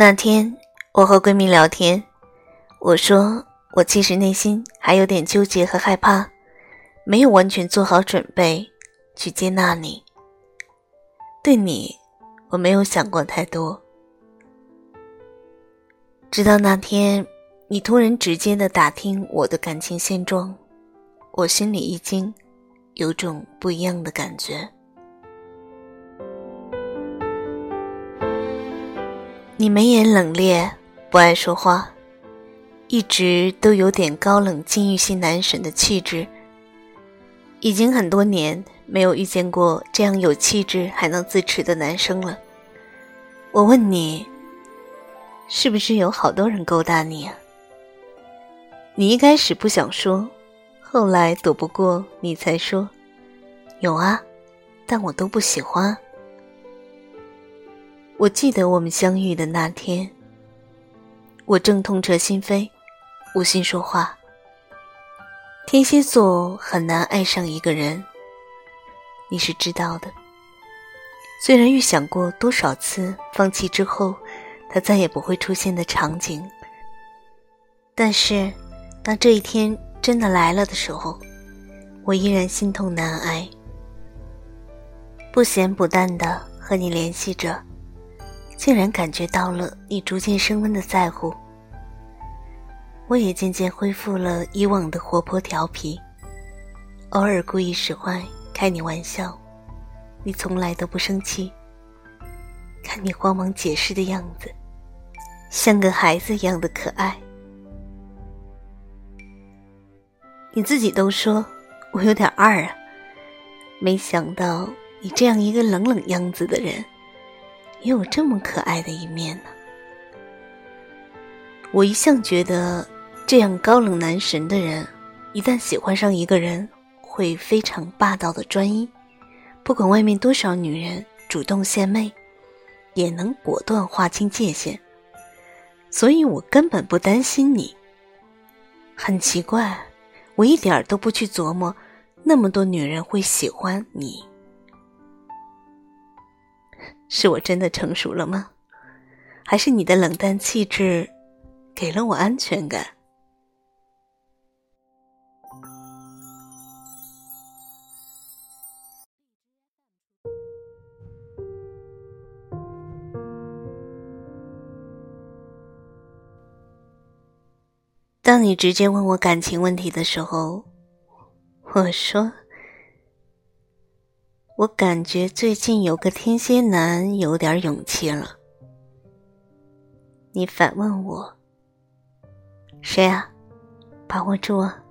那天我和闺蜜聊天，我说我其实内心还有点纠结和害怕，没有完全做好准备去接纳你。对你，我没有想过太多。直到那天，你突然直接的打听我的感情现状，我心里一惊，有种不一样的感觉。你眉眼冷冽，不爱说话，一直都有点高冷禁欲系男神的气质。已经很多年没有遇见过这样有气质还能自持的男生了。我问你，是不是有好多人勾搭你啊？你一开始不想说，后来躲不过你才说，有啊，但我都不喜欢。我记得我们相遇的那天，我正痛彻心扉，无心说话。天蝎座很难爱上一个人，你是知道的。虽然预想过多少次放弃之后，他再也不会出现的场景，但是当这一天真的来了的时候，我依然心痛难挨，不咸不淡的和你联系着。竟然感觉到了你逐渐升温的在乎，我也渐渐恢复了以往的活泼调皮，偶尔故意使坏开你玩笑，你从来都不生气。看你慌忙解释的样子，像个孩子一样的可爱。你自己都说我有点二啊，没想到你这样一个冷冷样子的人。也有这么可爱的一面呢。我一向觉得，这样高冷男神的人，一旦喜欢上一个人，会非常霸道的专一，不管外面多少女人主动献媚，也能果断划清界限。所以我根本不担心你。很奇怪，我一点都不去琢磨，那么多女人会喜欢你。是我真的成熟了吗？还是你的冷淡气质给了我安全感？当你直接问我感情问题的时候，我说。我感觉最近有个天蝎男有点勇气了。你反问我：“谁啊？把握住啊！”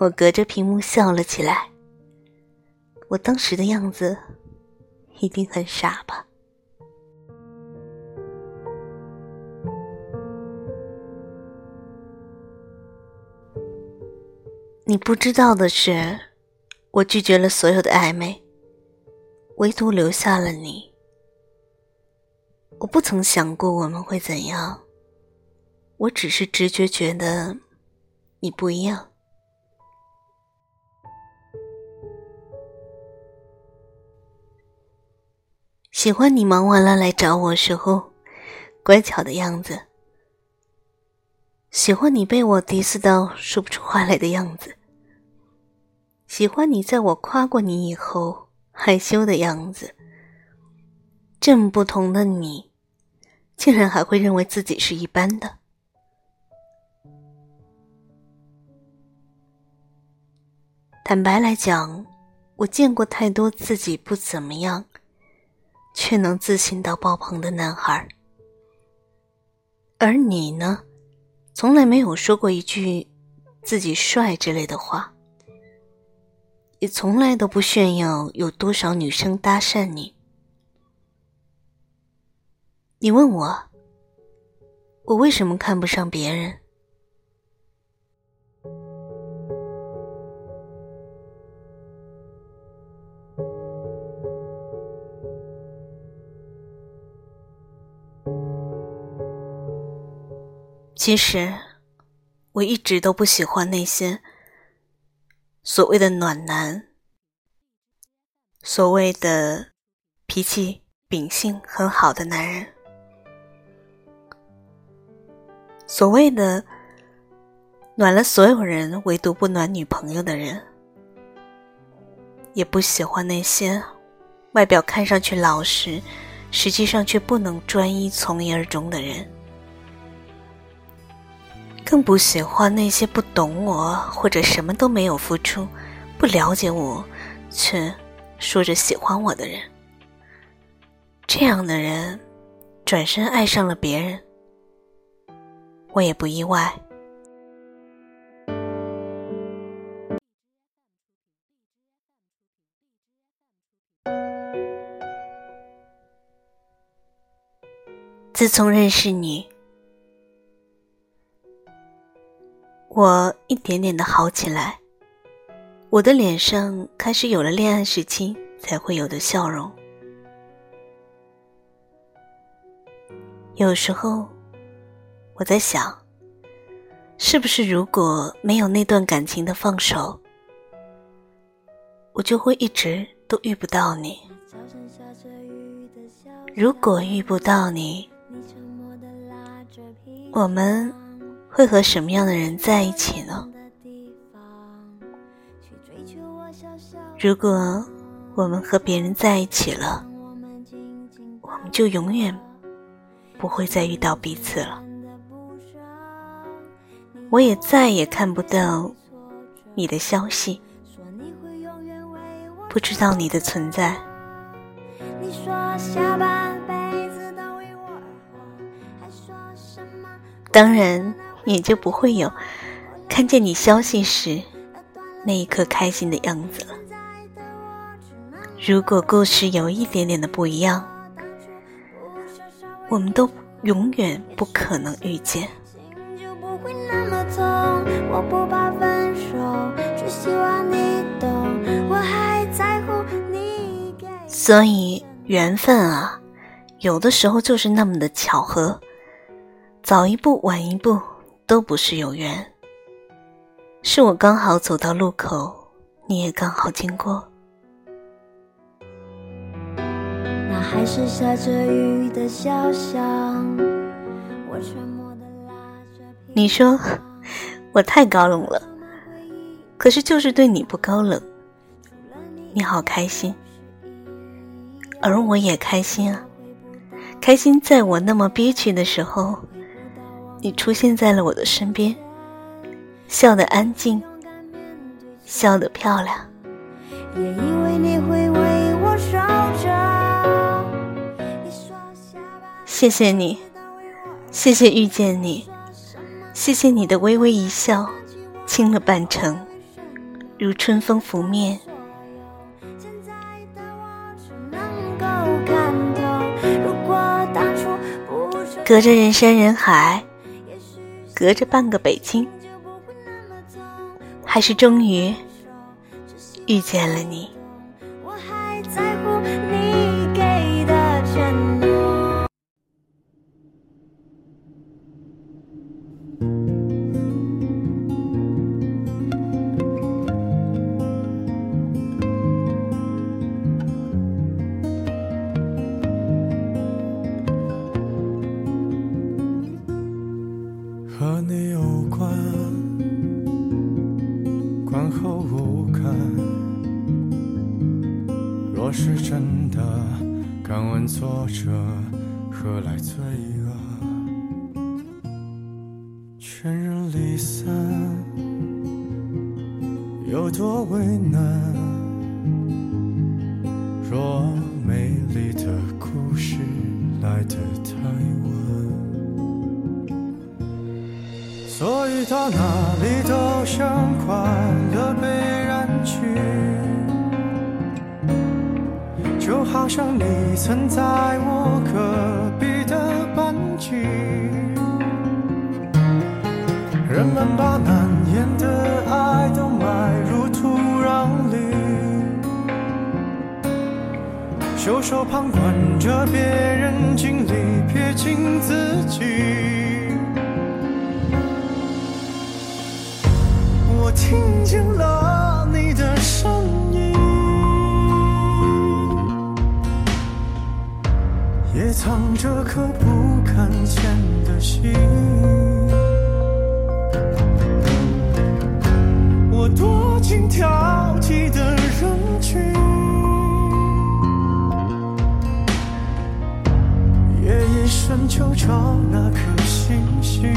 我隔着屏幕笑了起来。我当时的样子一定很傻吧？你不知道的是，我拒绝了所有的暧昧，唯独留下了你。我不曾想过我们会怎样，我只是直觉觉得你不一样。喜欢你忙完了来找我时候乖巧的样子，喜欢你被我 diss 到说不出话来的样子。喜欢你在我夸过你以后害羞的样子。这么不同的你，竟然还会认为自己是一般的。坦白来讲，我见过太多自己不怎么样，却能自信到爆棚的男孩。而你呢，从来没有说过一句自己帅之类的话。也从来都不炫耀有多少女生搭讪你。你问我，我为什么看不上别人？其实，我一直都不喜欢那些。所谓的暖男，所谓的脾气秉性很好的男人。所谓的暖了所有人，唯独不暖女朋友的人，也不喜欢那些外表看上去老实，实际上却不能专一从一而终的人，更不喜欢那些不懂我或者什么都没有付出、不了解我却说着喜欢我的人。这样的人转身爱上了别人。我也不意外。自从认识你，我一点点的好起来，我的脸上开始有了恋爱时期才会有的笑容。有时候。我在想，是不是如果没有那段感情的放手，我就会一直都遇不到你。如果遇不到你，我们会和什么样的人在一起呢？如果我们和别人在一起了，我们就永远不会再遇到彼此了。我也再也看不到你的消息，不知道你的存在。当然，也就不会有看见你消息时那一刻开心的样子了。如果故事有一点点的不一样，我们都永远不可能遇见。所以缘分啊，有的时候就是那么的巧合，早一步晚一步都不是有缘，是我刚好走到路口，你也刚好经过。那还是下着雨的小巷，我沉默的拉着。你说。我太高冷了，可是就是对你不高冷，你好开心，而我也开心啊，开心在我那么憋屈的时候，你出现在了我的身边，笑得安静，笑得漂亮。谢谢你，谢谢遇见你。谢谢你的微微一笑，倾了半程，如春风拂面。隔着人山人海，隔着半个北京，还是终于遇见了你。敢问作者何来罪恶？全人离散，有多为难？若美丽的故事来得太晚，所以到哪里都像快乐被存在我隔壁的班级，人们把难言的爱都埋入土壤里，袖手旁观着别人经历，撇清自己。藏着颗不敢见的心。我躲进挑剔的人群，夜夜深就找那颗星星。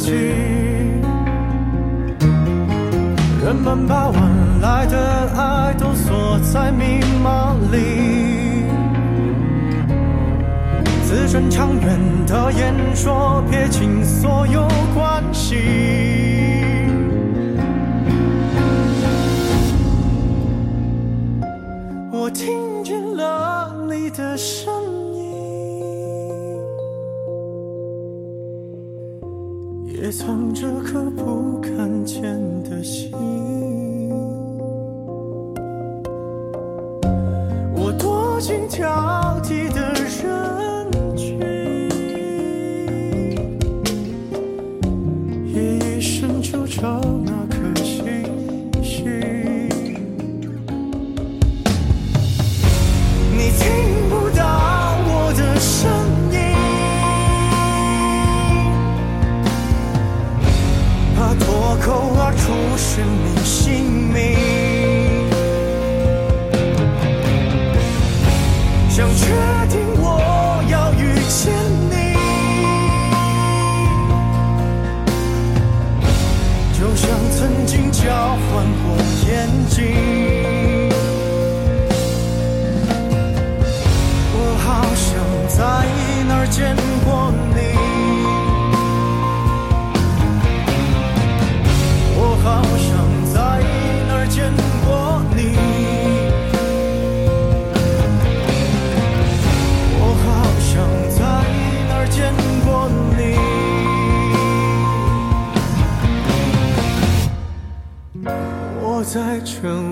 出奇。人们把晚来的爱都锁在密码里，字正腔圆的演说撇清所有关系。我听见了你的声也藏着颗不敢见的心。我躲进挑曾经交换过眼睛。我好像在哪儿见过你，我好你，我在沉默。